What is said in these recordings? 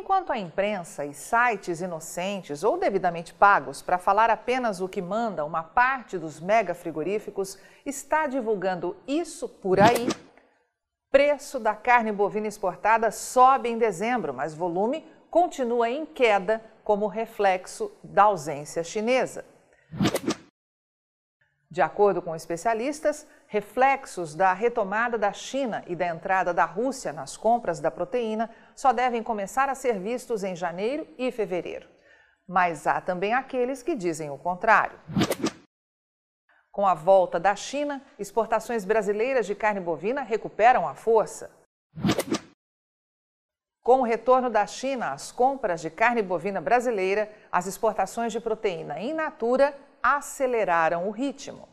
Enquanto a imprensa e sites inocentes ou devidamente pagos para falar apenas o que manda uma parte dos mega frigoríficos está divulgando isso por aí, preço da carne bovina exportada sobe em dezembro, mas volume continua em queda como reflexo da ausência chinesa. De acordo com especialistas, reflexos da retomada da China e da entrada da Rússia nas compras da proteína só devem começar a ser vistos em janeiro e fevereiro. Mas há também aqueles que dizem o contrário. Com a volta da China, exportações brasileiras de carne bovina recuperam a força. Com o retorno da China às compras de carne bovina brasileira, as exportações de proteína in natura aceleraram o ritmo.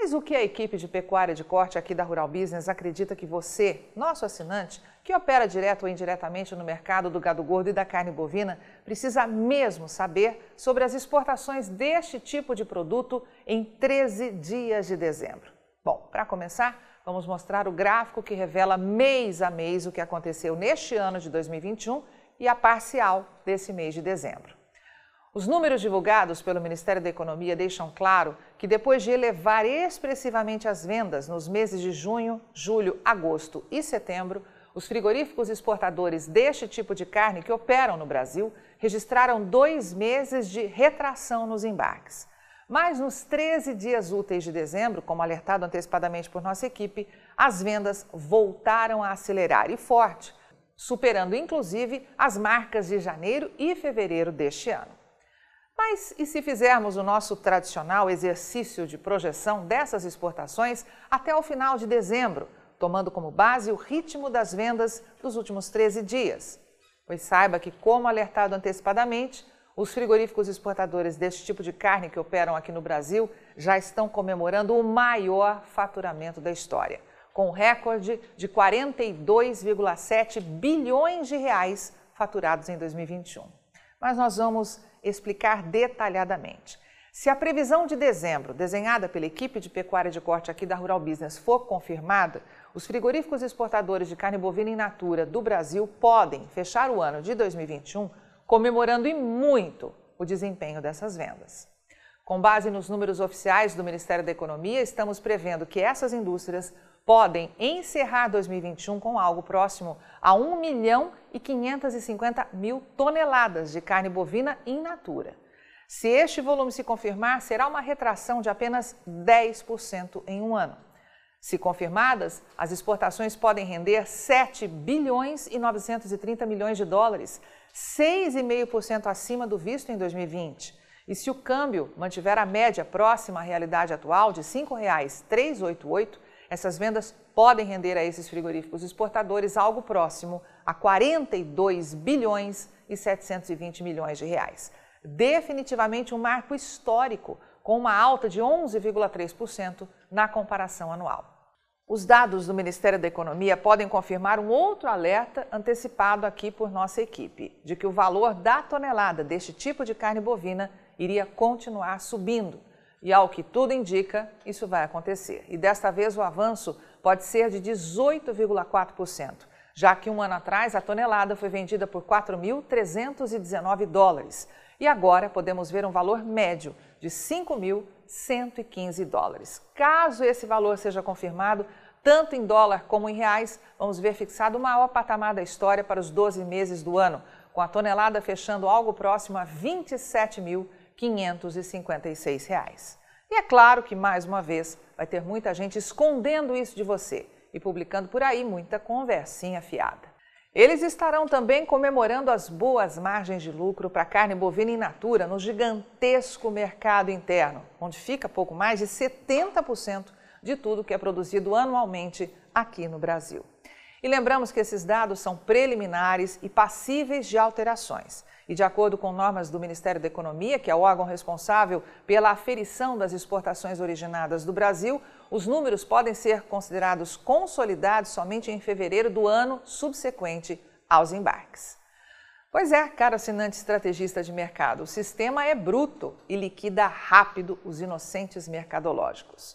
Mas o que a equipe de pecuária de corte aqui da Rural Business acredita que você, nosso assinante, que opera direto ou indiretamente no mercado do gado gordo e da carne bovina, precisa mesmo saber sobre as exportações deste tipo de produto em 13 dias de dezembro? Bom, para começar, vamos mostrar o gráfico que revela mês a mês o que aconteceu neste ano de 2021 e a parcial desse mês de dezembro. Os números divulgados pelo Ministério da Economia deixam claro que, depois de elevar expressivamente as vendas nos meses de junho, julho, agosto e setembro, os frigoríficos exportadores deste tipo de carne que operam no Brasil registraram dois meses de retração nos embarques. Mas nos 13 dias úteis de dezembro, como alertado antecipadamente por nossa equipe, as vendas voltaram a acelerar e forte, superando inclusive as marcas de janeiro e fevereiro deste ano. Mas e se fizermos o nosso tradicional exercício de projeção dessas exportações até o final de dezembro, tomando como base o ritmo das vendas dos últimos 13 dias? Pois saiba que, como alertado antecipadamente, os frigoríficos exportadores deste tipo de carne que operam aqui no Brasil já estão comemorando o maior faturamento da história, com um recorde de 42,7 bilhões de reais faturados em 2021. Mas nós vamos explicar detalhadamente. Se a previsão de dezembro, desenhada pela equipe de pecuária de corte aqui da Rural Business, for confirmada, os frigoríficos exportadores de carne bovina in natura do Brasil podem fechar o ano de 2021 comemorando e muito o desempenho dessas vendas. Com base nos números oficiais do Ministério da Economia, estamos prevendo que essas indústrias podem encerrar 2021 com algo próximo a 1 milhão e 550 mil toneladas de carne bovina in natura. Se este volume se confirmar, será uma retração de apenas 10% em um ano. Se confirmadas, as exportações podem render 7 bilhões e 930 milhões de dólares, 6,5% acima do visto em 2020. E se o câmbio mantiver a média próxima à realidade atual de R$ 5,388, essas vendas podem render a esses frigoríficos exportadores algo próximo a 42 bilhões e 720 milhões de reais. Definitivamente um marco histórico, com uma alta de 11,3% na comparação anual. Os dados do Ministério da Economia podem confirmar um outro alerta antecipado aqui por nossa equipe, de que o valor da tonelada deste tipo de carne bovina iria continuar subindo, e ao que tudo indica, isso vai acontecer. E desta vez o avanço pode ser de 18,4%, já que um ano atrás a tonelada foi vendida por 4.319 dólares. E agora podemos ver um valor médio de 5.115 dólares. Caso esse valor seja confirmado, tanto em dólar como em reais, vamos ver fixado o maior patamar da história para os 12 meses do ano, com a tonelada fechando algo próximo a 27 mil 556 reais. E é claro que, mais uma vez, vai ter muita gente escondendo isso de você e publicando por aí muita conversinha fiada. Eles estarão também comemorando as boas margens de lucro para carne bovina in natura no gigantesco mercado interno, onde fica pouco mais de 70% de tudo que é produzido anualmente aqui no Brasil. E lembramos que esses dados são preliminares e passíveis de alterações. E de acordo com normas do Ministério da Economia, que é o órgão responsável pela aferição das exportações originadas do Brasil, os números podem ser considerados consolidados somente em fevereiro do ano subsequente aos embarques. Pois é, caro assinante estrategista de mercado, o sistema é bruto e liquida rápido os inocentes mercadológicos.